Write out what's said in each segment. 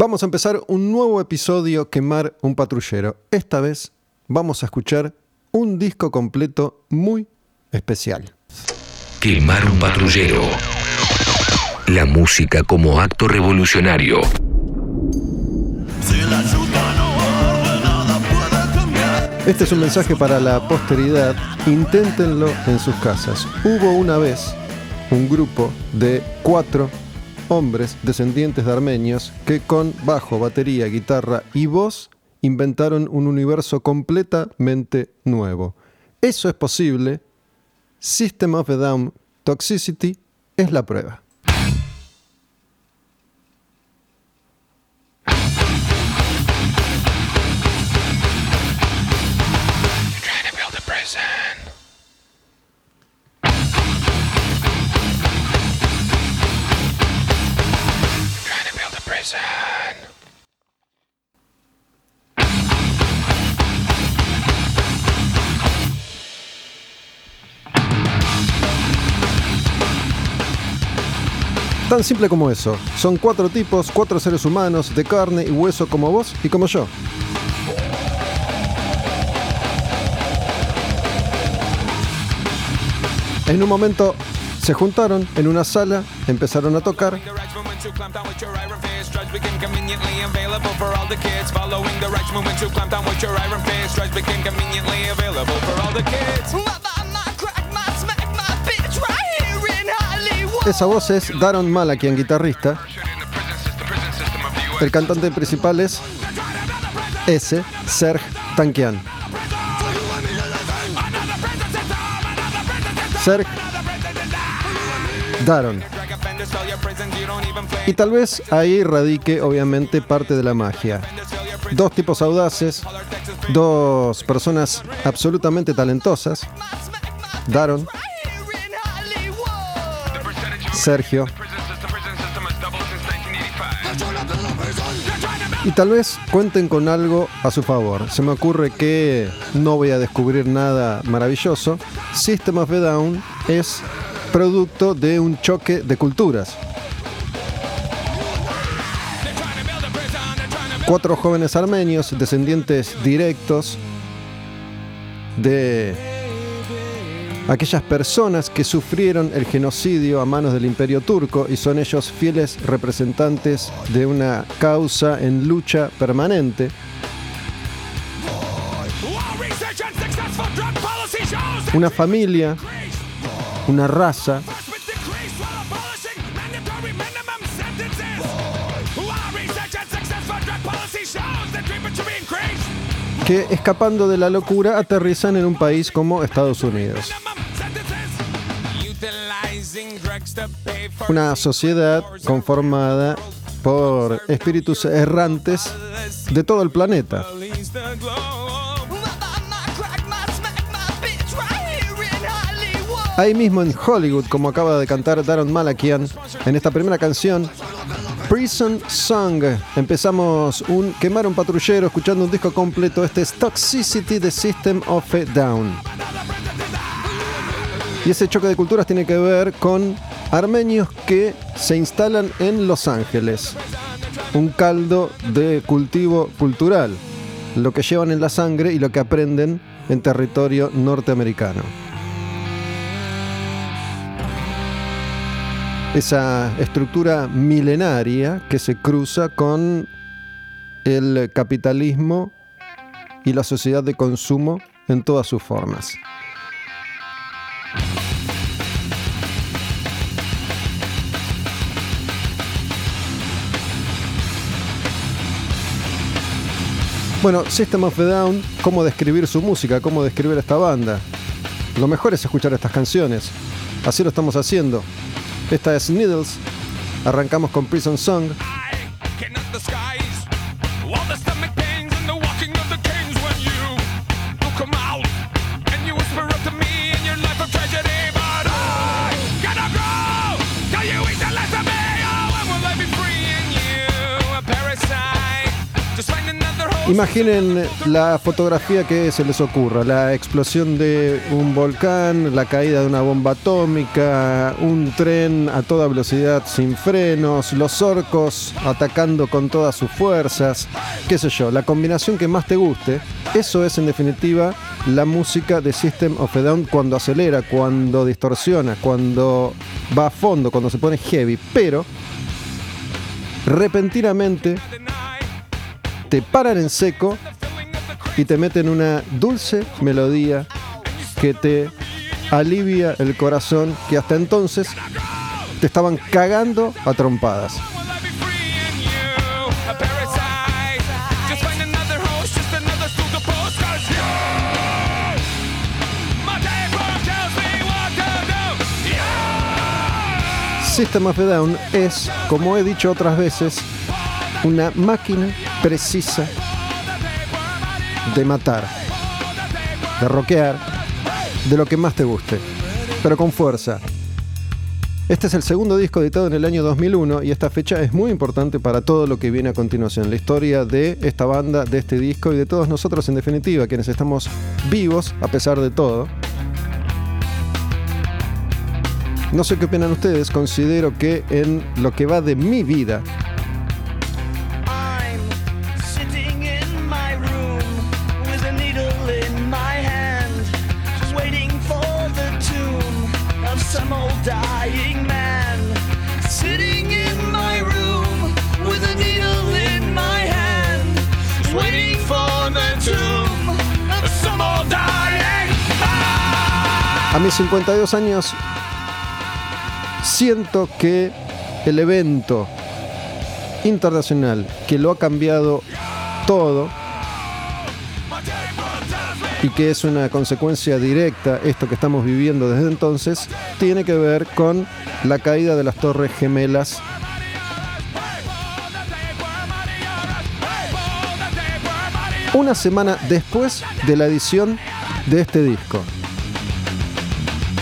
Vamos a empezar un nuevo episodio Quemar un patrullero. Esta vez vamos a escuchar un disco completo muy especial. Quemar un patrullero. La música como acto revolucionario. Este es un mensaje para la posteridad. Inténtenlo en sus casas. Hubo una vez un grupo de cuatro hombres descendientes de armenios que con bajo, batería, guitarra y voz inventaron un universo completamente nuevo. Eso es posible. System of a Down Toxicity es la prueba. Tan simple como eso. Son cuatro tipos, cuatro seres humanos de carne y hueso como vos y como yo. En un momento se juntaron en una sala, empezaron a tocar. Esa voz es Daron Malakian, guitarrista. El cantante principal es S. Serg Tankian. Serg Daron. Y tal vez ahí radique obviamente parte de la magia. Dos tipos audaces, dos personas absolutamente talentosas. Daron Sergio. Y tal vez cuenten con algo a su favor. Se me ocurre que no voy a descubrir nada maravilloso. System of a Down es producto de un choque de culturas. Cuatro jóvenes armenios, descendientes directos de aquellas personas que sufrieron el genocidio a manos del imperio turco y son ellos fieles representantes de una causa en lucha permanente. Una familia, una raza que escapando de la locura aterrizan en un país como Estados Unidos. Una sociedad conformada por espíritus errantes de todo el planeta. Ahí mismo en Hollywood, como acaba de cantar Daron Malakian en esta primera canción, Prison Song. Empezamos un quemar un patrullero escuchando un disco completo. Este es Toxicity The System of a Down. Y ese choque de culturas tiene que ver con armenios que se instalan en Los Ángeles. Un caldo de cultivo cultural. Lo que llevan en la sangre y lo que aprenden en territorio norteamericano. Esa estructura milenaria que se cruza con el capitalismo y la sociedad de consumo en todas sus formas. Bueno, System of a Down, cómo describir su música, cómo describir esta banda. Lo mejor es escuchar estas canciones. Así lo estamos haciendo. Esta es Needles. Arrancamos con Prison Song. Imaginen la fotografía que se les ocurra, la explosión de un volcán, la caída de una bomba atómica, un tren a toda velocidad sin frenos, los orcos atacando con todas sus fuerzas, qué sé yo, la combinación que más te guste, eso es en definitiva la música de System of a Down cuando acelera, cuando distorsiona, cuando va a fondo, cuando se pone heavy, pero repentinamente te paran en seco y te meten una dulce melodía que te alivia el corazón que hasta entonces te estaban cagando a trompadas. System of Down es, como he dicho otras veces, una máquina precisa de matar, de roquear, de lo que más te guste, pero con fuerza. Este es el segundo disco editado en el año 2001 y esta fecha es muy importante para todo lo que viene a continuación, la historia de esta banda, de este disco y de todos nosotros en definitiva, quienes estamos vivos a pesar de todo. No sé qué opinan ustedes, considero que en lo que va de mi vida, A mis 52 años siento que el evento internacional que lo ha cambiado todo y que es una consecuencia directa esto que estamos viviendo desde entonces, tiene que ver con la caída de las torres gemelas una semana después de la edición de este disco.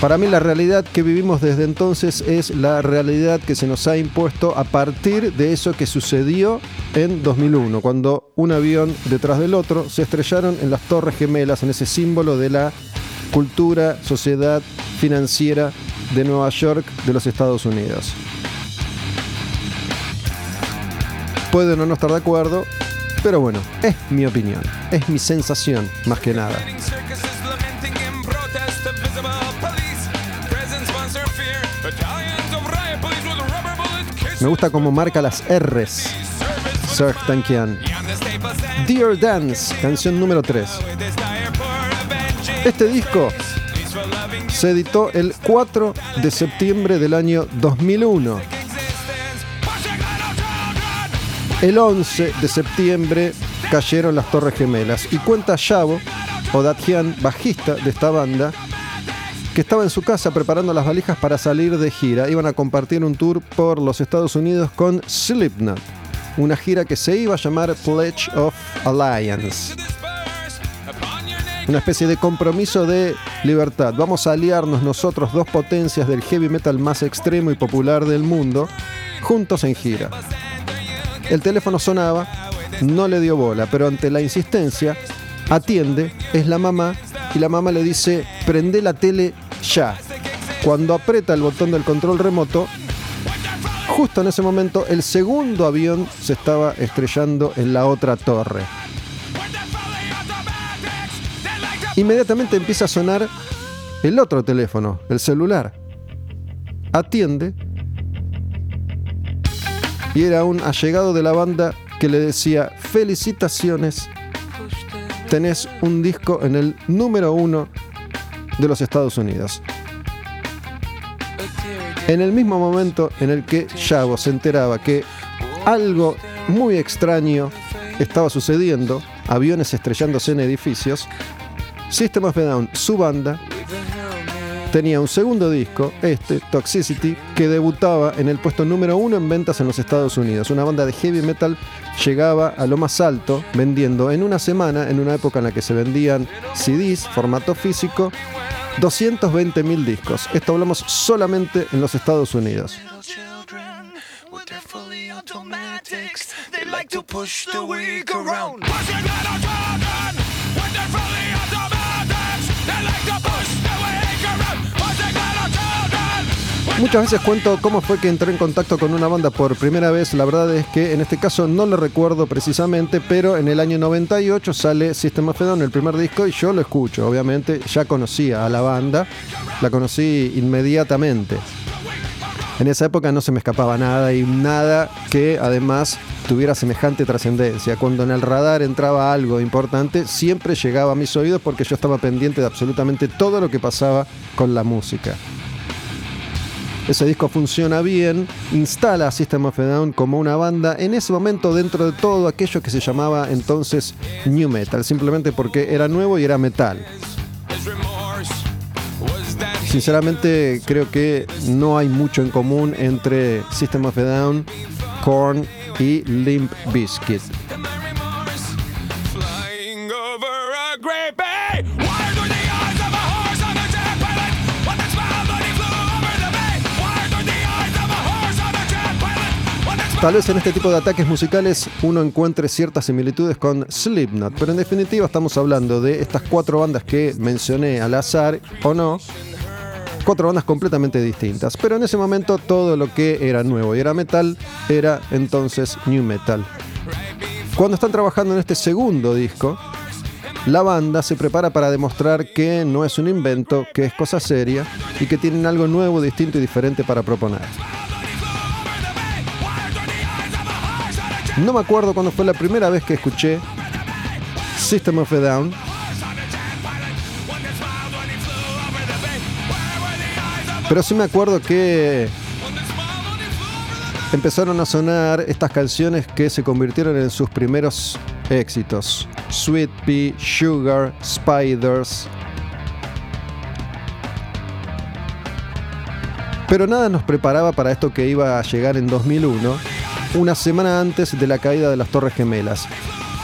Para mí la realidad que vivimos desde entonces es la realidad que se nos ha impuesto a partir de eso que sucedió en 2001, cuando un avión detrás del otro se estrellaron en las Torres Gemelas, en ese símbolo de la cultura, sociedad financiera de Nueva York de los Estados Unidos. Pueden o no estar de acuerdo, pero bueno, es mi opinión, es mi sensación más que nada. Me gusta cómo marca las R's. Serge Tankian. Dear Dance, canción número 3. Este disco se editó el 4 de septiembre del año 2001. El 11 de septiembre cayeron las Torres Gemelas y cuenta Yavo, o Datjian, bajista de esta banda, que estaba en su casa preparando las valijas para salir de gira. Iban a compartir un tour por los Estados Unidos con Slipknot, una gira que se iba a llamar Pledge of Alliance. Una especie de compromiso de libertad. Vamos a aliarnos nosotros, dos potencias del heavy metal más extremo y popular del mundo, juntos en gira. El teléfono sonaba, no le dio bola, pero ante la insistencia, atiende, es la mamá, y la mamá le dice, prende la tele ya. Cuando aprieta el botón del control remoto, justo en ese momento el segundo avión se estaba estrellando en la otra torre. Inmediatamente empieza a sonar el otro teléfono, el celular. Atiende. Y era un allegado de la banda que le decía, felicitaciones, tenés un disco en el número uno de los Estados Unidos. En el mismo momento en el que Yago se enteraba que algo muy extraño estaba sucediendo, aviones estrellándose en edificios, System of a Down, su banda, tenía un segundo disco, este, Toxicity, que debutaba en el puesto número uno en ventas en los Estados Unidos. Una banda de heavy metal llegaba a lo más alto vendiendo en una semana, en una época en la que se vendían CDs, formato físico, 220 mil discos. Esto hablamos solamente en los Estados Unidos. They like to push the. Muchas veces cuento cómo fue que entré en contacto con una banda por primera vez. La verdad es que en este caso no lo recuerdo precisamente, pero en el año 98 sale System of Down, el primer disco, y yo lo escucho. Obviamente ya conocía a la banda, la conocí inmediatamente. En esa época no se me escapaba nada y nada que además tuviera semejante trascendencia. Cuando en el radar entraba algo importante, siempre llegaba a mis oídos porque yo estaba pendiente de absolutamente todo lo que pasaba con la música. Ese disco funciona bien, instala a System of a Down como una banda en ese momento dentro de todo aquello que se llamaba entonces New Metal, simplemente porque era nuevo y era metal. Sinceramente creo que no hay mucho en común entre System of a Down, Korn y Limp Bizkit. Tal vez en este tipo de ataques musicales uno encuentre ciertas similitudes con Slipknot, pero en definitiva estamos hablando de estas cuatro bandas que mencioné al azar o no, cuatro bandas completamente distintas. Pero en ese momento todo lo que era nuevo y era metal era entonces new metal. Cuando están trabajando en este segundo disco, la banda se prepara para demostrar que no es un invento, que es cosa seria y que tienen algo nuevo, distinto y diferente para proponer. No me acuerdo cuándo fue la primera vez que escuché System of a Down. Pero sí me acuerdo que empezaron a sonar estas canciones que se convirtieron en sus primeros éxitos. Sweet Pea, Sugar, Spiders. Pero nada nos preparaba para esto que iba a llegar en 2001 una semana antes de la caída de las Torres Gemelas.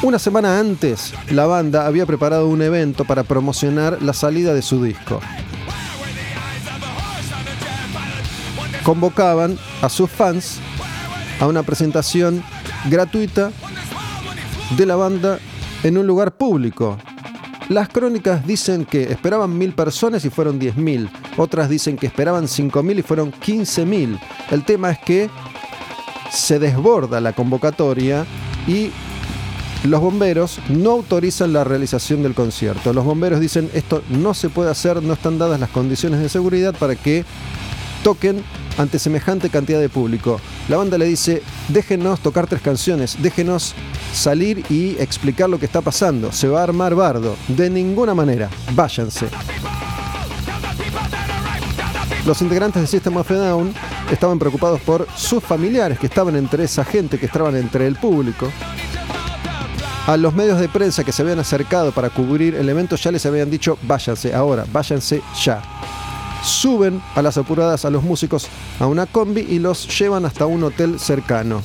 Una semana antes, la banda había preparado un evento para promocionar la salida de su disco. Convocaban a sus fans a una presentación gratuita de la banda en un lugar público. Las crónicas dicen que esperaban mil personas y fueron diez mil. Otras dicen que esperaban cinco mil y fueron quince mil. El tema es que se desborda la convocatoria y los bomberos no autorizan la realización del concierto. Los bomberos dicen esto no se puede hacer, no están dadas las condiciones de seguridad para que toquen ante semejante cantidad de público. La banda le dice, déjenos tocar tres canciones, déjenos salir y explicar lo que está pasando. Se va a armar bardo. De ninguna manera, váyanse. Los integrantes de System of a Down estaban preocupados por sus familiares que estaban entre esa gente, que estaban entre el público. A los medios de prensa que se habían acercado para cubrir el evento ya les habían dicho váyanse ahora, váyanse ya. Suben a las apuradas a los músicos a una combi y los llevan hasta un hotel cercano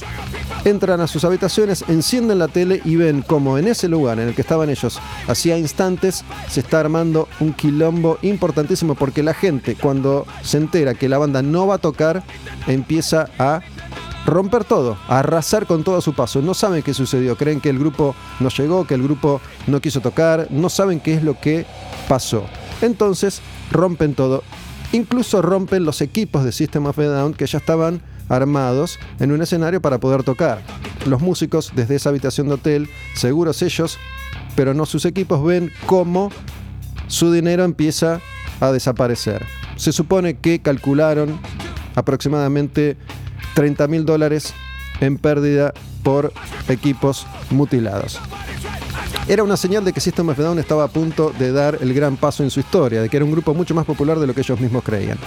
entran a sus habitaciones, encienden la tele y ven como en ese lugar en el que estaban ellos hacía instantes se está armando un quilombo importantísimo porque la gente cuando se entera que la banda no va a tocar empieza a romper todo, a arrasar con todo a su paso. No saben qué sucedió, creen que el grupo no llegó, que el grupo no quiso tocar, no saben qué es lo que pasó. Entonces rompen todo. Incluso rompen los equipos de System of a Down que ya estaban armados en un escenario para poder tocar. Los músicos desde esa habitación de hotel, seguros ellos, pero no sus equipos, ven cómo su dinero empieza a desaparecer. Se supone que calcularon aproximadamente 30 mil dólares en pérdida por equipos mutilados. Era una señal de que System of Down estaba a punto de dar el gran paso en su historia, de que era un grupo mucho más popular de lo que ellos mismos creían.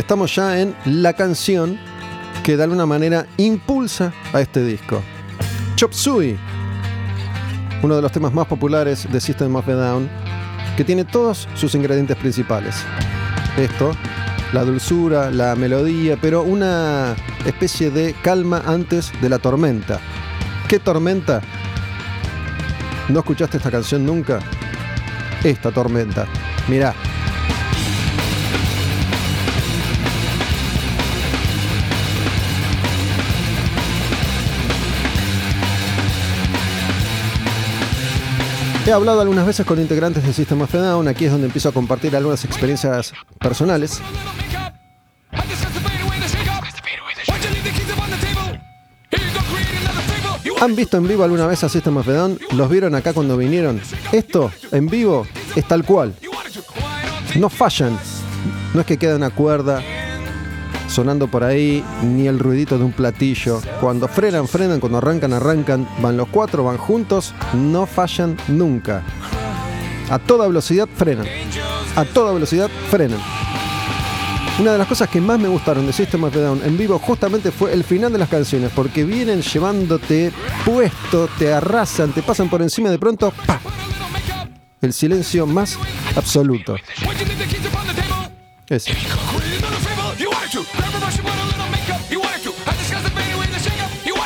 Estamos ya en la canción que de alguna manera impulsa a este disco. Chop Suey, uno de los temas más populares de System of a Down, que tiene todos sus ingredientes principales. Esto, la dulzura, la melodía, pero una especie de calma antes de la tormenta. ¿Qué tormenta? ¿No escuchaste esta canción nunca? Esta tormenta. Mirá. He hablado algunas veces con integrantes del System of a Down, aquí es donde empiezo a compartir algunas experiencias personales. ¿Han visto en vivo alguna vez a System of a Down? ¿Los vieron acá cuando vinieron? Esto, en vivo, es tal cual. No fallan. No es que quede una cuerda sonando por ahí, ni el ruidito de un platillo. Cuando frenan, frenan, cuando arrancan, arrancan. Van los cuatro, van juntos, no fallan nunca. A toda velocidad frenan. A toda velocidad frenan. Una de las cosas que más me gustaron de System of a Down en vivo justamente fue el final de las canciones, porque vienen llevándote puesto, te arrasan, te pasan por encima de pronto, ¡pa! El silencio más absoluto. Ese.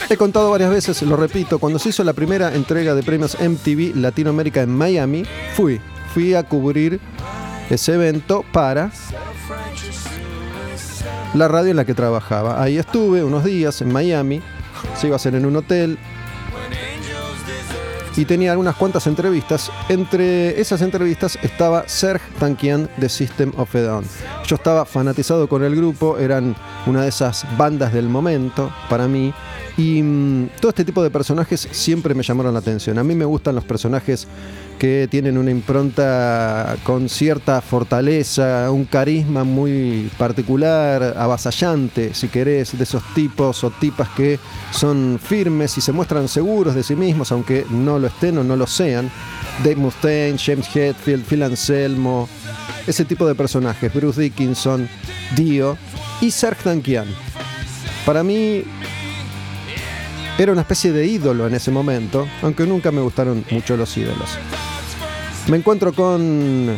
He contado varias veces, lo repito, cuando se hizo la primera entrega de premios MTV Latinoamérica en Miami, fui, fui a cubrir ese evento para la radio en la que trabajaba. Ahí estuve unos días en Miami, se iba a hacer en un hotel y tenía algunas cuantas entrevistas. Entre esas entrevistas estaba Serge Tankian de System of a Down. Yo estaba fanatizado con el grupo, eran una de esas bandas del momento para mí. Y mm, todo este tipo de personajes siempre me llamaron la atención. A mí me gustan los personajes que tienen una impronta con cierta fortaleza, un carisma muy particular, avasallante, si querés, de esos tipos o tipas que son firmes y se muestran seguros de sí mismos, aunque no lo estén o no lo sean. Dave Mustaine, James Hetfield, Phil Anselmo, ese tipo de personajes, Bruce Dickinson, Dio y Serge Tankian. Para mí era una especie de ídolo en ese momento, aunque nunca me gustaron mucho los ídolos. Me encuentro con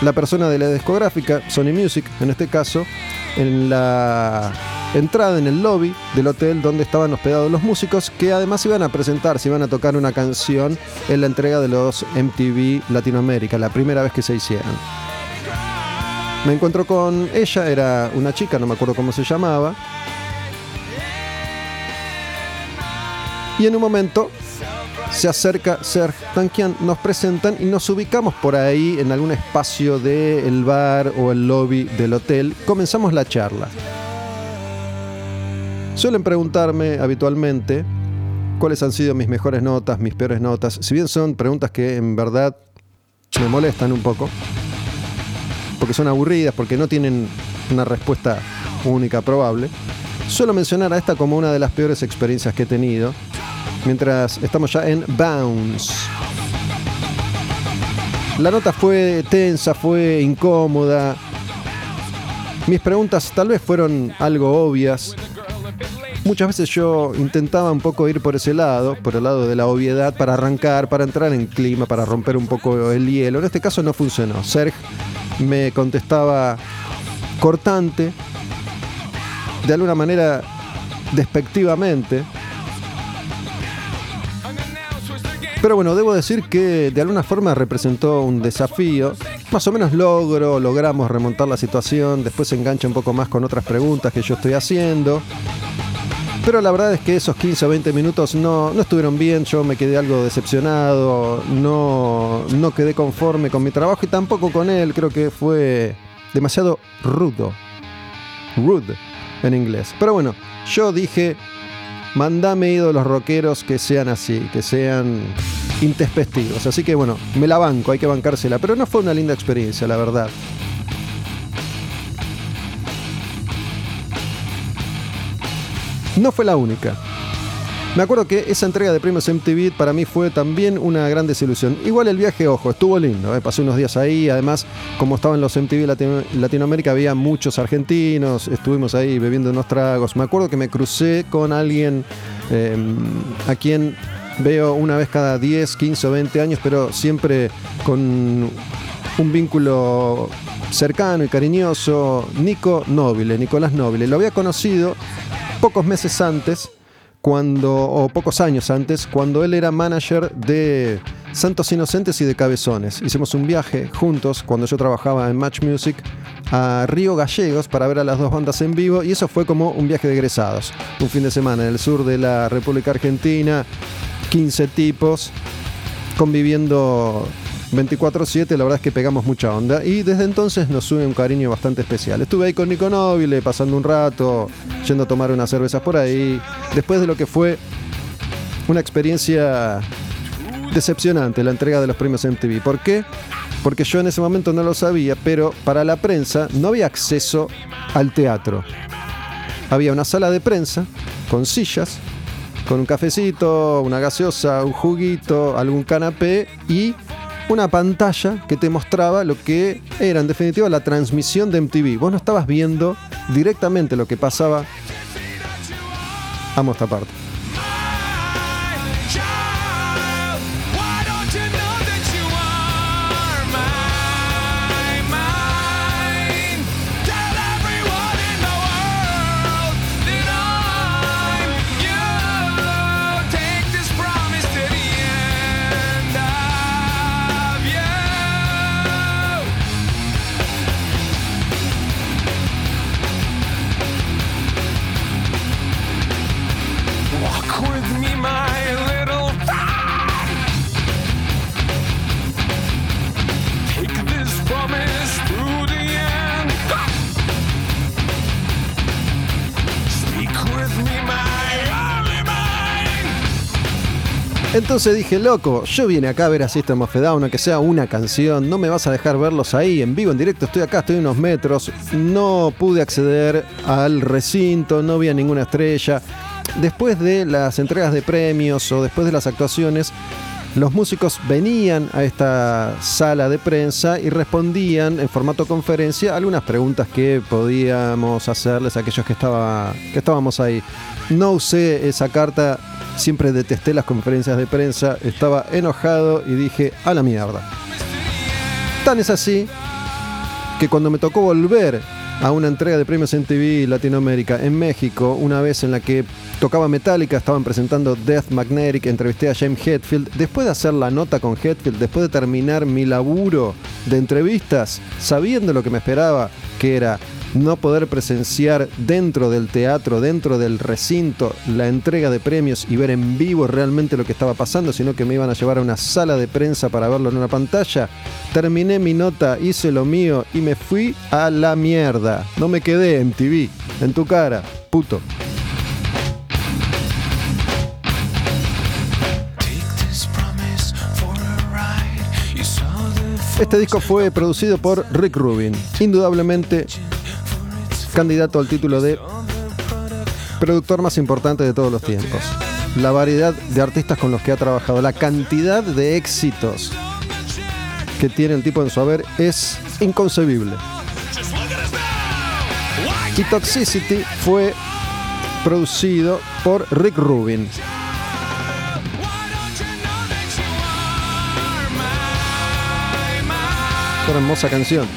la persona de la discográfica, Sony Music en este caso, en la entrada en el lobby del hotel donde estaban hospedados los músicos que además iban a presentarse, iban a tocar una canción en la entrega de los MTV Latinoamérica, la primera vez que se hicieron. Me encuentro con ella, era una chica, no me acuerdo cómo se llamaba. Y en un momento se acerca Serge Tankian, nos presentan y nos ubicamos por ahí en algún espacio del bar o el lobby del hotel. Comenzamos la charla. Suelen preguntarme habitualmente cuáles han sido mis mejores notas, mis peores notas, si bien son preguntas que en verdad me molestan un poco, porque son aburridas, porque no tienen una respuesta única probable. Suelo mencionar a esta como una de las peores experiencias que he tenido, mientras estamos ya en Bounce. La nota fue tensa, fue incómoda. Mis preguntas tal vez fueron algo obvias. Muchas veces yo intentaba un poco ir por ese lado, por el lado de la obviedad, para arrancar, para entrar en clima, para romper un poco el hielo. En este caso no funcionó. Serg me contestaba cortante, de alguna manera despectivamente, Pero bueno, debo decir que de alguna forma representó un desafío. Más o menos logro, logramos remontar la situación. Después se engancha un poco más con otras preguntas que yo estoy haciendo. Pero la verdad es que esos 15 o 20 minutos no, no estuvieron bien, yo me quedé algo decepcionado, no, no quedé conforme con mi trabajo y tampoco con él, creo que fue demasiado rudo. Rude en inglés. Pero bueno, yo dije, mandame ídolos rockeros que sean así, que sean intespectivos. Así que bueno, me la banco, hay que bancársela. Pero no fue una linda experiencia, la verdad. No fue la única. Me acuerdo que esa entrega de premios MTV para mí fue también una gran desilusión. Igual el viaje, ojo, estuvo lindo. ¿eh? Pasé unos días ahí. Además, como estaban los MTV Latino Latinoamérica, había muchos argentinos. Estuvimos ahí bebiendo unos tragos. Me acuerdo que me crucé con alguien eh, a quien veo una vez cada 10, 15 o 20 años, pero siempre con un vínculo cercano y cariñoso. Nico Nobile, Nicolás Nobile. Lo había conocido pocos meses antes cuando, o pocos años antes, cuando él era manager de Santos Inocentes y de Cabezones. Hicimos un viaje juntos cuando yo trabajaba en Match Music a Río Gallegos para ver a las dos bandas en vivo y eso fue como un viaje de egresados. Un fin de semana en el sur de la República Argentina, 15 tipos conviviendo 24-7, la verdad es que pegamos mucha onda y desde entonces nos sube un cariño bastante especial. Estuve ahí con Nico Nobile pasando un rato, yendo a tomar unas cervezas por ahí, después de lo que fue una experiencia decepcionante, la entrega de los premios MTV. ¿Por qué? Porque yo en ese momento no lo sabía, pero para la prensa no había acceso al teatro. Había una sala de prensa con sillas, con un cafecito, una gaseosa, un juguito, algún canapé y una pantalla que te mostraba lo que era en definitiva la transmisión de MTV. Vos no estabas viendo directamente lo que pasaba. Amo esta parte. With me, my little. Take this promise through the end. Speak with me, my. Entonces dije, loco, yo vine acá a ver a System of a Down, aunque sea una canción, no me vas a dejar verlos ahí en vivo, en directo, estoy acá, estoy a unos metros, no pude acceder al recinto, no vi a ninguna estrella. Después de las entregas de premios o después de las actuaciones, los músicos venían a esta sala de prensa y respondían en formato conferencia algunas preguntas que podíamos hacerles a aquellos que, estaba, que estábamos ahí. No usé esa carta, siempre detesté las conferencias de prensa, estaba enojado y dije, a la mierda. Tan es así que cuando me tocó volver a una entrega de premios en TV Latinoamérica en México, una vez en la que tocaba Metallica, estaban presentando Death Magnetic, entrevisté a James Hetfield. Después de hacer la nota con Hetfield, después de terminar mi laburo de entrevistas, sabiendo lo que me esperaba, que era no poder presenciar dentro del teatro, dentro del recinto, la entrega de premios y ver en vivo realmente lo que estaba pasando, sino que me iban a llevar a una sala de prensa para verlo en una pantalla. Terminé mi nota, hice lo mío y me fui a la mierda. No me quedé en TV, en tu cara, puto. Este disco fue producido por Rick Rubin, indudablemente candidato al título de productor más importante de todos los tiempos. La variedad de artistas con los que ha trabajado, la cantidad de éxitos que tiene el tipo en su haber es inconcebible. Y Toxicity fue producido por Rick Rubin. Una hermosa canción.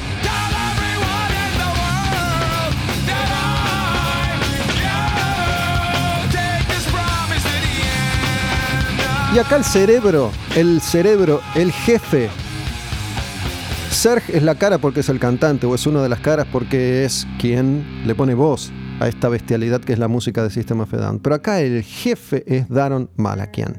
Y acá el cerebro, el cerebro, el jefe. Serge es la cara porque es el cantante, o es una de las caras porque es quien le pone voz a esta bestialidad que es la música de System of. Pero acá el jefe es Daron Malakian.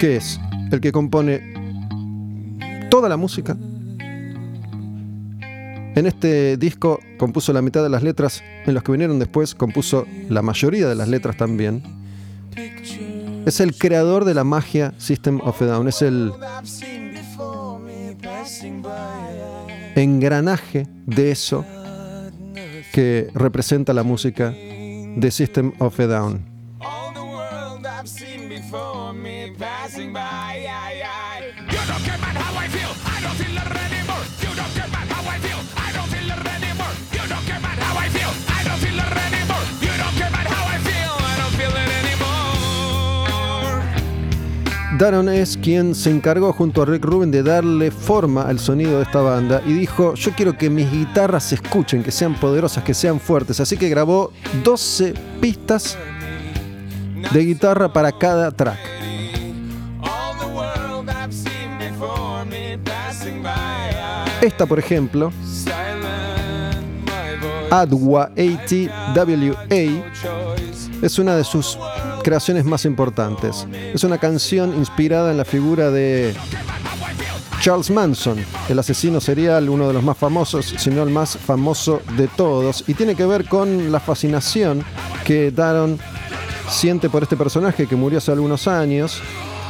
que es el que compone toda la música. En este disco compuso la mitad de las letras, en los que vinieron después compuso la mayoría de las letras también. Es el creador de la magia System of a Down, es el engranaje de eso que representa la música de System of a Down. Daron es quien se encargó junto a Rick Rubin de darle forma al sonido de esta banda y dijo, yo quiero que mis guitarras se escuchen, que sean poderosas, que sean fuertes. Así que grabó 12 pistas de guitarra para cada track. Esta, por ejemplo. Adwa ATWA. Es una de sus creaciones más importantes. Es una canción inspirada en la figura de Charles Manson, el asesino serial, uno de los más famosos, si no el más famoso de todos, y tiene que ver con la fascinación que Daron siente por este personaje que murió hace algunos años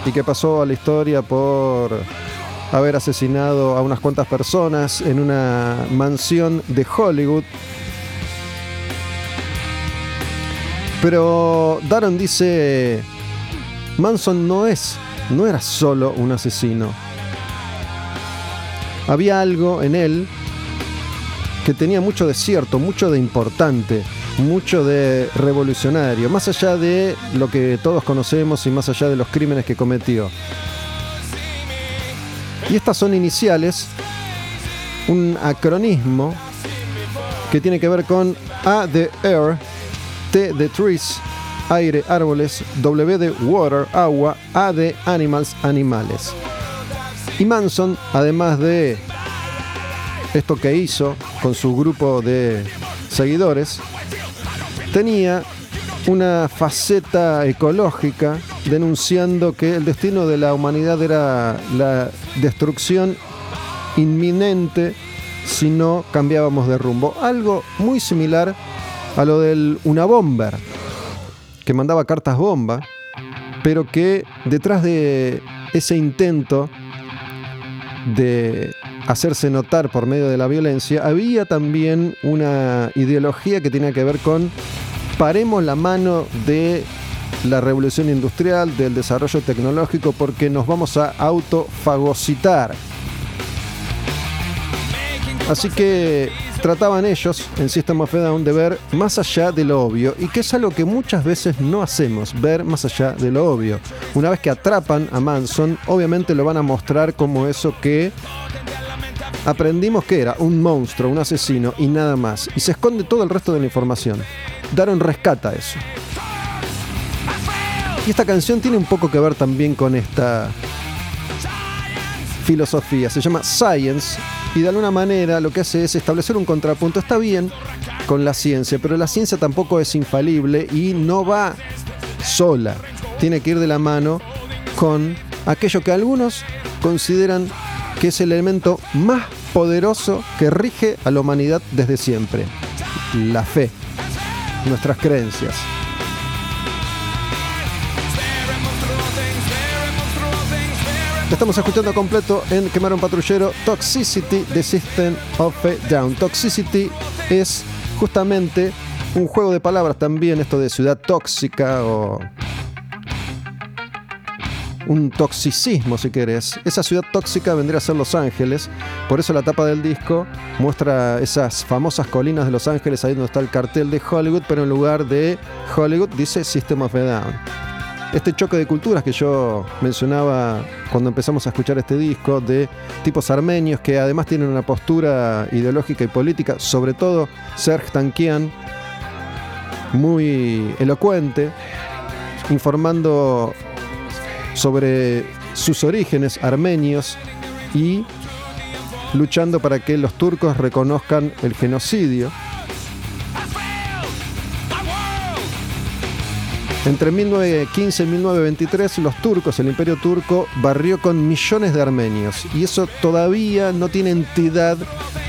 y que pasó a la historia por haber asesinado a unas cuantas personas en una mansión de Hollywood Pero Daron dice, Manson no es, no era solo un asesino. Había algo en él que tenía mucho de cierto, mucho de importante, mucho de revolucionario, más allá de lo que todos conocemos y más allá de los crímenes que cometió. Y estas son iniciales, un acronismo que tiene que ver con A de Air, De Trees, aire, árboles, W de Water, agua, A de Animals, animales. Y Manson, además de esto que hizo con su grupo de seguidores, tenía una faceta ecológica denunciando que el destino de la humanidad era la destrucción inminente si no cambiábamos de rumbo. Algo muy similar a lo del una bomber, que mandaba cartas bomba, pero que detrás de ese intento de hacerse notar por medio de la violencia, había también una ideología que tenía que ver con paremos la mano de la revolución industrial, del desarrollo tecnológico, porque nos vamos a autofagocitar. Así que trataban ellos en System of a Down de ver más allá de lo obvio y que es algo que muchas veces no hacemos, ver más allá de lo obvio. Una vez que atrapan a Manson, obviamente lo van a mostrar como eso que aprendimos que era un monstruo, un asesino y nada más. Y se esconde todo el resto de la información. Daron rescata eso. Y esta canción tiene un poco que ver también con esta filosofía. Se llama Science y de alguna manera lo que hace es establecer un contrapunto. Está bien con la ciencia, pero la ciencia tampoco es infalible y no va sola. Tiene que ir de la mano con aquello que algunos consideran que es el elemento más poderoso que rige a la humanidad desde siempre. La fe, nuestras creencias. Estamos escuchando completo en Quemar un Patrullero Toxicity de System of a Down. Toxicity es justamente un juego de palabras también, esto de ciudad tóxica o un toxicismo si querés. Esa ciudad tóxica vendría a ser Los Ángeles, por eso la tapa del disco muestra esas famosas colinas de Los Ángeles, ahí donde está el cartel de Hollywood, pero en lugar de Hollywood dice System of a Down este choque de culturas que yo mencionaba cuando empezamos a escuchar este disco, de tipos armenios que además tienen una postura ideológica y política, sobre todo Serge Tankian, muy elocuente, informando sobre sus orígenes armenios y luchando para que los turcos reconozcan el genocidio. Entre 1915 y 1923 los turcos, el imperio turco, barrió con millones de armenios y eso todavía no tiene entidad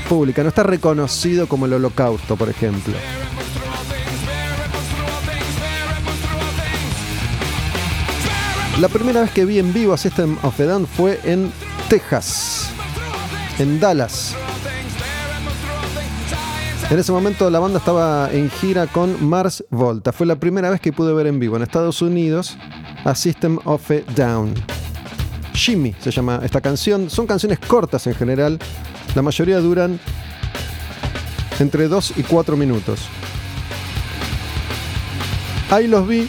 pública, no está reconocido como el holocausto, por ejemplo. La primera vez que vi en vivo a System of a Down fue en Texas, en Dallas. En ese momento la banda estaba en gira con Mars Volta. Fue la primera vez que pude ver en vivo en Estados Unidos a System of a Down. Jimmy se llama esta canción. Son canciones cortas en general. La mayoría duran entre 2 y 4 minutos. Ahí los vi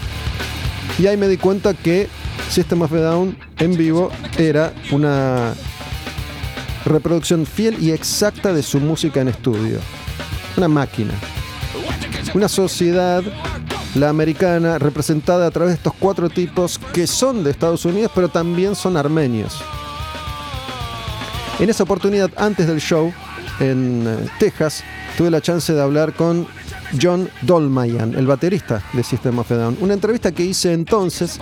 y ahí me di cuenta que System of a Down en vivo era una reproducción fiel y exacta de su música en estudio. Una máquina. Una sociedad, la americana, representada a través de estos cuatro tipos que son de Estados Unidos, pero también son armenios. En esa oportunidad, antes del show, en eh, Texas, tuve la chance de hablar con John Dolmayan, el baterista de System of a Down. Una entrevista que hice entonces,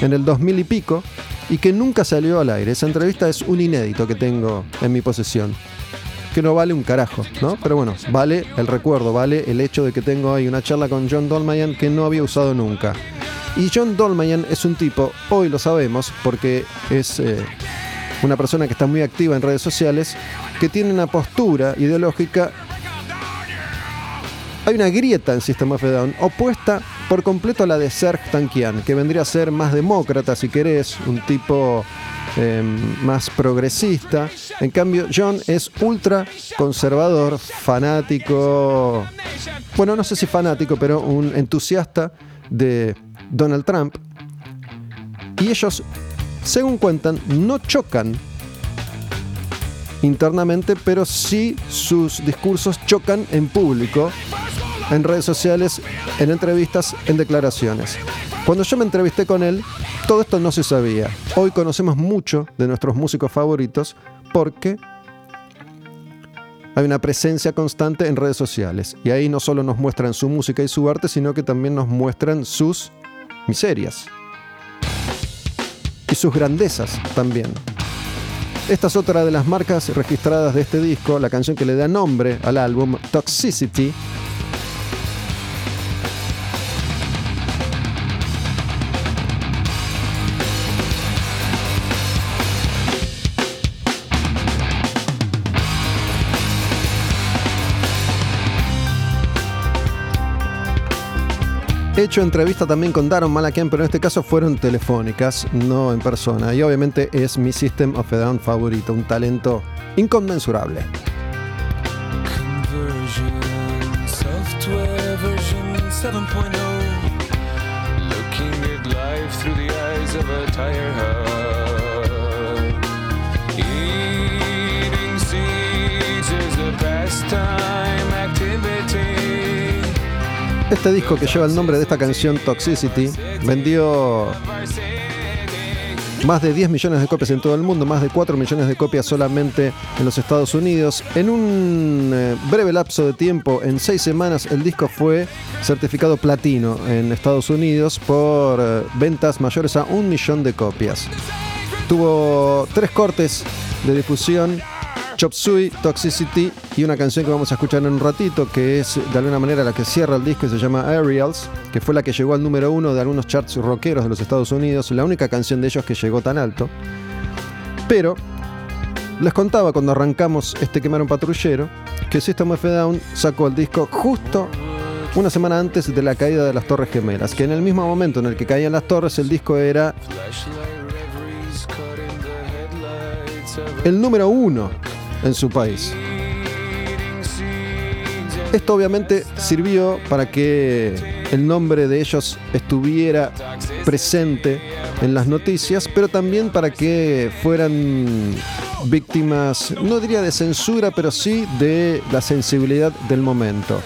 en el 2000 y pico, y que nunca salió al aire. Esa entrevista es un inédito que tengo en mi posesión. Que no vale un carajo, ¿no? Pero bueno, vale el recuerdo, vale el hecho de que tengo ahí una charla con John Dolmayan que no había usado nunca. Y John Dolmayan es un tipo, hoy lo sabemos, porque es eh, una persona que está muy activa en redes sociales, que tiene una postura ideológica. Hay una grieta en System of a Down opuesta por completo a la de Serge Tankian, que vendría a ser más demócrata, si querés, un tipo eh, más progresista. En cambio, John es ultra conservador, fanático, bueno, no sé si fanático, pero un entusiasta de Donald Trump. Y ellos, según cuentan, no chocan internamente, pero sí sus discursos chocan en público, en redes sociales, en entrevistas, en declaraciones. Cuando yo me entrevisté con él, todo esto no se sabía. Hoy conocemos mucho de nuestros músicos favoritos porque hay una presencia constante en redes sociales. Y ahí no solo nos muestran su música y su arte, sino que también nos muestran sus miserias. Y sus grandezas también. Esta es otra de las marcas registradas de este disco, la canción que le da nombre al álbum, Toxicity. Hecho entrevista también con Daron Malakian, pero en este caso fueron telefónicas, no en persona. Y obviamente es mi System of a Down favorito, un talento inconmensurable. Conversion, software version 7.0. Looking at life through the eyes of a tire hub. Eating seeds is a pastime. Este disco que lleva el nombre de esta canción, Toxicity, vendió más de 10 millones de copias en todo el mundo, más de 4 millones de copias solamente en los Estados Unidos. En un eh, breve lapso de tiempo, en 6 semanas, el disco fue certificado platino en Estados Unidos por eh, ventas mayores a un millón de copias. Tuvo tres cortes de difusión. Chop Suey, Toxicity y una canción que vamos a escuchar en un ratito que es de alguna manera la que cierra el disco y se llama Aerials, que fue la que llegó al número uno de algunos charts rockeros de los Estados Unidos, la única canción de ellos que llegó tan alto. Pero les contaba cuando arrancamos este Quemar un Patrullero que System of Down sacó el disco justo una semana antes de la caída de las Torres Gemelas, que en el mismo momento en el que caían las torres el disco era el número uno en su país. Esto obviamente sirvió para que el nombre de ellos estuviera presente en las noticias, pero también para que fueran víctimas, no diría de censura, pero sí de la sensibilidad del momento.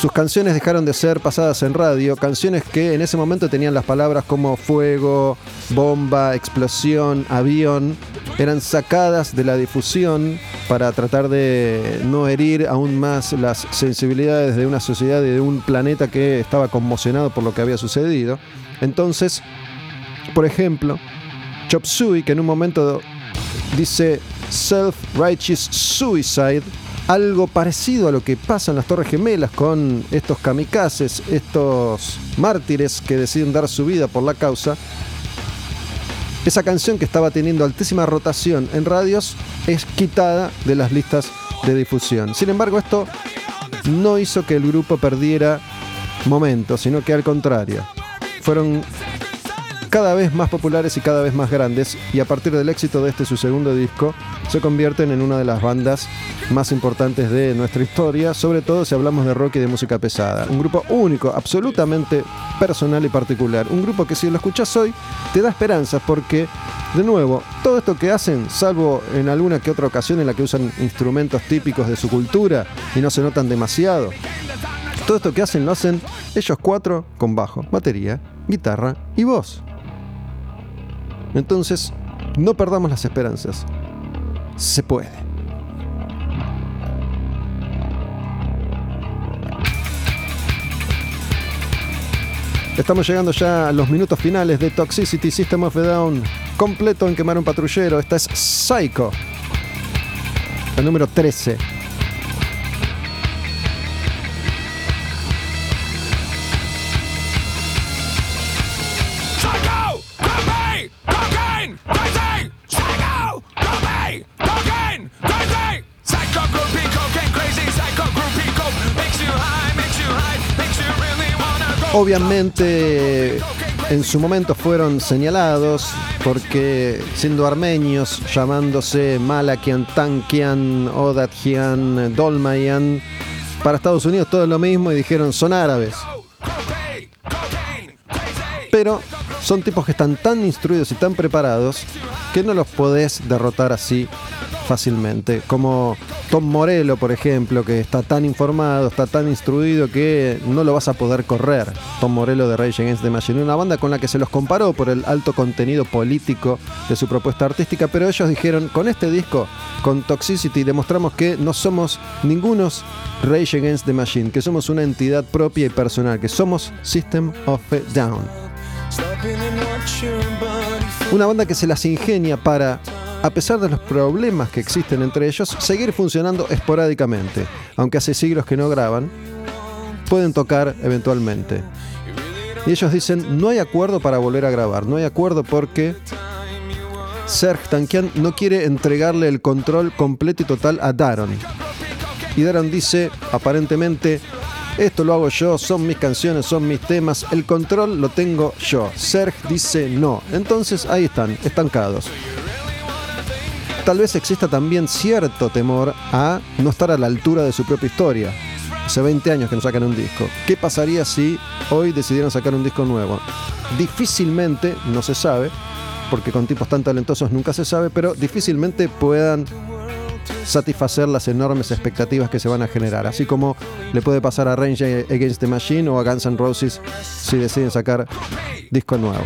Sus canciones dejaron de ser pasadas en radio, canciones que en ese momento tenían las palabras como fuego, bomba, explosión, avión, eran sacadas de la difusión para tratar de no herir aún más las sensibilidades de una sociedad y de un planeta que estaba conmocionado por lo que había sucedido. Entonces, por ejemplo, Chop Suey, que en un momento dice self-righteous suicide, algo parecido a lo que pasa en las Torres Gemelas con estos kamikazes, estos mártires que deciden dar su vida por la causa. Esa canción que estaba teniendo altísima rotación en radios es quitada de las listas de difusión. Sin embargo, esto no hizo que el grupo perdiera momento, sino que al contrario, fueron cada vez más populares y cada vez más grandes y a partir del éxito de este su segundo disco se convierten en una de las bandas más importantes de nuestra historia, sobre todo si hablamos de rock y de música pesada. Un grupo único, absolutamente personal y particular. Un grupo que si lo escuchas hoy te da esperanzas porque, de nuevo, todo esto que hacen, salvo en alguna que otra ocasión en la que usan instrumentos típicos de su cultura y no se notan demasiado, todo esto que hacen lo hacen ellos cuatro con bajo, batería, guitarra y voz. Entonces, no perdamos las esperanzas. Se puede. Estamos llegando ya a los minutos finales de Toxicity System of a Down, completo en quemar un patrullero. Esta es Psycho, el número 13. Obviamente en su momento fueron señalados porque siendo armenios, llamándose Malakian, Tankian, Odatjian, Dolmayan, para Estados Unidos todo es lo mismo y dijeron son árabes. Pero son tipos que están tan instruidos y tan preparados que no los podés derrotar así fácilmente. Como Tom Morello, por ejemplo, que está tan informado, está tan instruido que no lo vas a poder correr. Tom Morello de Rage Against the Machine, una banda con la que se los comparó por el alto contenido político de su propuesta artística, pero ellos dijeron, con este disco, con Toxicity, demostramos que no somos ningunos Rage Against the Machine, que somos una entidad propia y personal, que somos System of a Down. Una banda que se las ingenia para, a pesar de los problemas que existen entre ellos, seguir funcionando esporádicamente. Aunque hace siglos que no graban, pueden tocar eventualmente. Y ellos dicen, no hay acuerdo para volver a grabar, no hay acuerdo porque Serge Tankian no quiere entregarle el control completo y total a Daron. Y Daron dice, aparentemente, esto lo hago yo, son mis canciones, son mis temas, el control lo tengo yo. Serge dice no. Entonces ahí están, estancados. Tal vez exista también cierto temor a no estar a la altura de su propia historia. Hace 20 años que no sacan un disco. ¿Qué pasaría si hoy decidieran sacar un disco nuevo? Difícilmente, no se sabe, porque con tipos tan talentosos nunca se sabe, pero difícilmente puedan satisfacer las enormes expectativas que se van a generar, así como le puede pasar a Range Against the Machine o a Guns N' Roses si deciden sacar disco nuevo.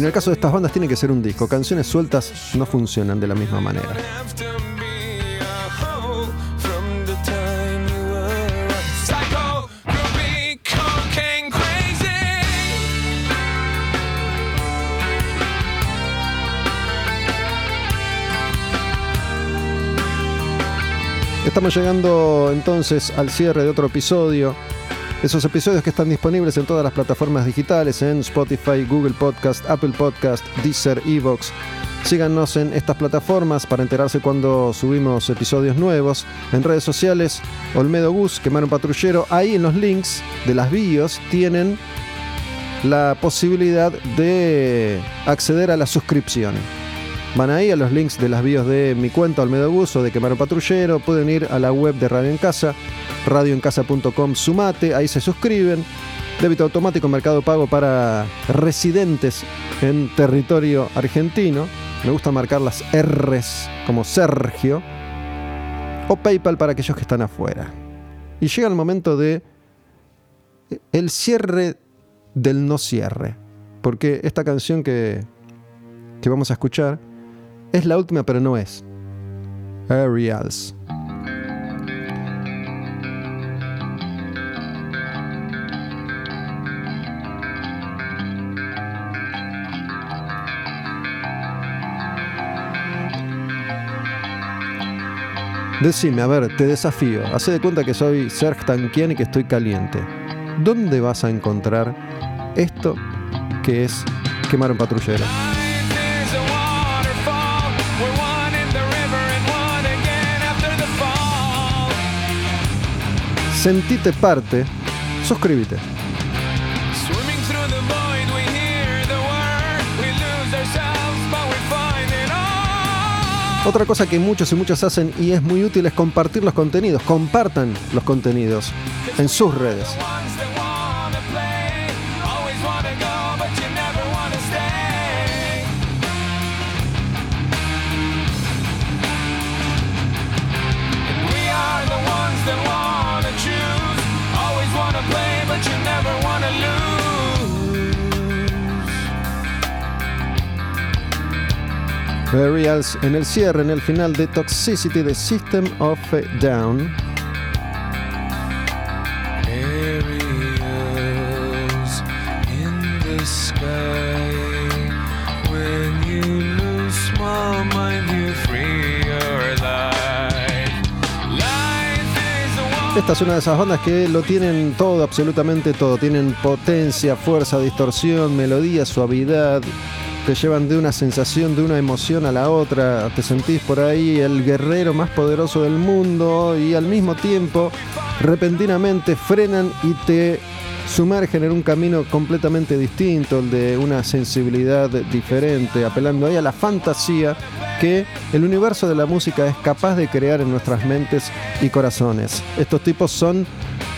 En el caso de estas bandas tiene que ser un disco, canciones sueltas no funcionan de la misma manera. Estamos llegando entonces al cierre de otro episodio. Esos episodios que están disponibles en todas las plataformas digitales, en Spotify, Google Podcast, Apple Podcast, Deezer, Evox. Síganos en estas plataformas para enterarse cuando subimos episodios nuevos. En redes sociales, Olmedo Gus, Quemar un Patrullero. Ahí en los links de las bios tienen la posibilidad de acceder a la suscripción. Van ahí a los links de las bios de mi cuenta Olmedo Gus o de Quemar Patrullero. Pueden ir a la web de Radio en Casa, radioencasa.com, sumate, ahí se suscriben. Débito automático, mercado pago para residentes en territorio argentino. Me gusta marcar las R's como Sergio. O PayPal para aquellos que están afuera. Y llega el momento de el cierre del no cierre. Porque esta canción que, que vamos a escuchar es la última, pero no es. Aerials. Decime, a ver, te desafío. Hace de cuenta que soy Serge Tankian y que estoy caliente. ¿Dónde vas a encontrar esto que es quemar un patrullero? Find it all. Otra cosa que muchos y muchas hacen y es muy útil es compartir los contenidos. Compartan los contenidos en sus redes. Burials en el cierre, en el final de Toxicity de System of a Down. Esta es una de esas bandas que lo tienen todo, absolutamente todo. Tienen potencia, fuerza, distorsión, melodía, suavidad. Te llevan de una sensación, de una emoción a la otra. Te sentís por ahí el guerrero más poderoso del mundo y al mismo tiempo, repentinamente frenan y te sumergen en un camino completamente distinto, el de una sensibilidad diferente, apelando ahí a la fantasía que el universo de la música es capaz de crear en nuestras mentes y corazones. Estos tipos son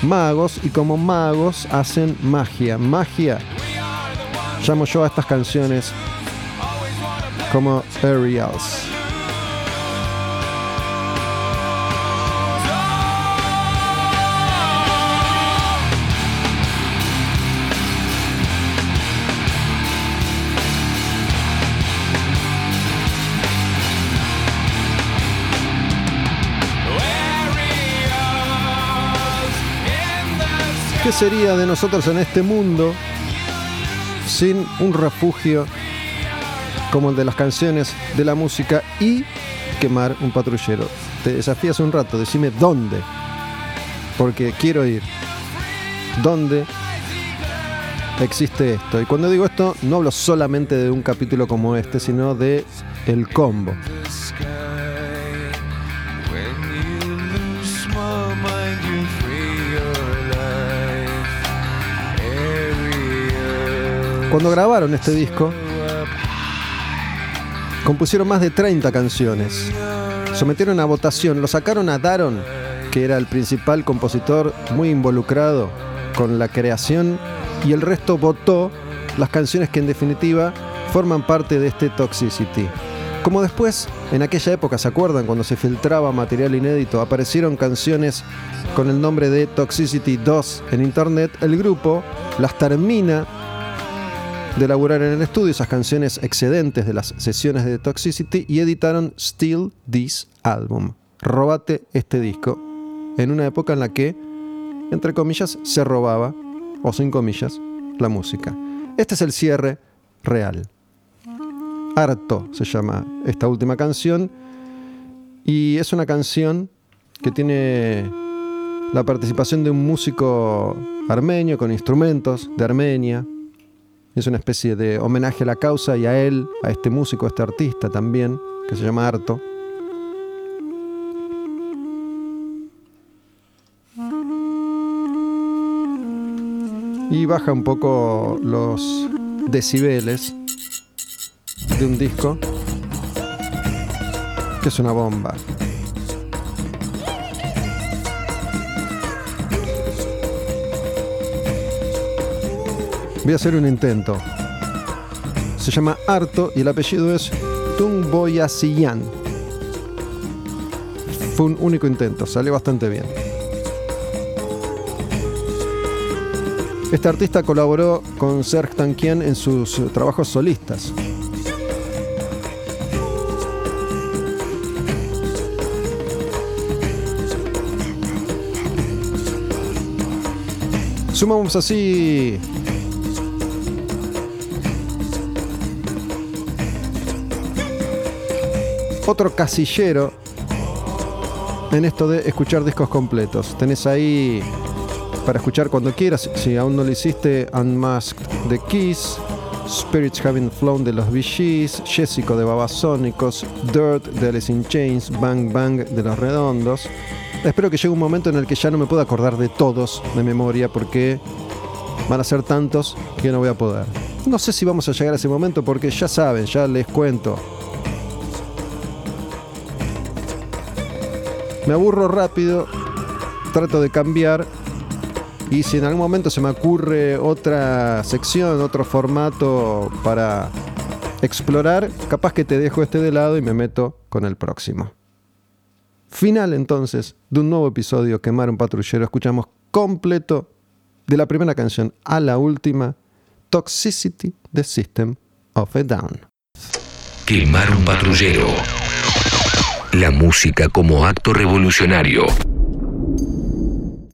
magos y como magos hacen magia. Magia llamo yo a estas canciones como Aerials. ¿Qué sería de nosotros en este mundo sin un refugio como el de las canciones, de la música y quemar un patrullero? Te desafío hace un rato, decime dónde, porque quiero ir. ¿Dónde existe esto? Y cuando digo esto, no hablo solamente de un capítulo como este, sino de el combo. Cuando grabaron este disco, compusieron más de 30 canciones. Sometieron a votación, lo sacaron a Daron, que era el principal compositor muy involucrado con la creación, y el resto votó las canciones que en definitiva forman parte de este Toxicity. Como después, en aquella época, ¿se acuerdan? Cuando se filtraba material inédito, aparecieron canciones con el nombre de Toxicity 2 en internet, el grupo las termina de elaborar en el estudio esas canciones excedentes de las sesiones de Toxicity y editaron Steal This Album. Robate este disco en una época en la que, entre comillas, se robaba, o sin comillas, la música. Este es el cierre real. Harto se llama esta última canción y es una canción que tiene la participación de un músico armenio con instrumentos de Armenia, es una especie de homenaje a la causa y a él, a este músico, a este artista también, que se llama Arto. Y baja un poco los decibeles de un disco que es una bomba. Voy a hacer un intento. Se llama Arto y el apellido es Tungboyasiyan. Fue un único intento, salió bastante bien. Este artista colaboró con Serj Tankian en sus trabajos solistas. Sumamos así otro casillero en esto de escuchar discos completos. Tenés ahí para escuchar cuando quieras, si aún no lo hiciste, Unmasked de Kiss, Spirits Having Flown de los Gees, Jessico de Babasónicos, Dirt de Alice in Chains, Bang Bang de los Redondos. Espero que llegue un momento en el que ya no me pueda acordar de todos de memoria porque van a ser tantos que no voy a poder. No sé si vamos a llegar a ese momento porque ya saben, ya les cuento. Me aburro rápido, trato de cambiar y si en algún momento se me ocurre otra sección, otro formato para explorar, capaz que te dejo este de lado y me meto con el próximo. Final entonces de un nuevo episodio Quemar un patrullero. Escuchamos completo de la primera canción a la última, Toxicity the System of a Down. Quemar un patrullero. La música como acto revolucionario.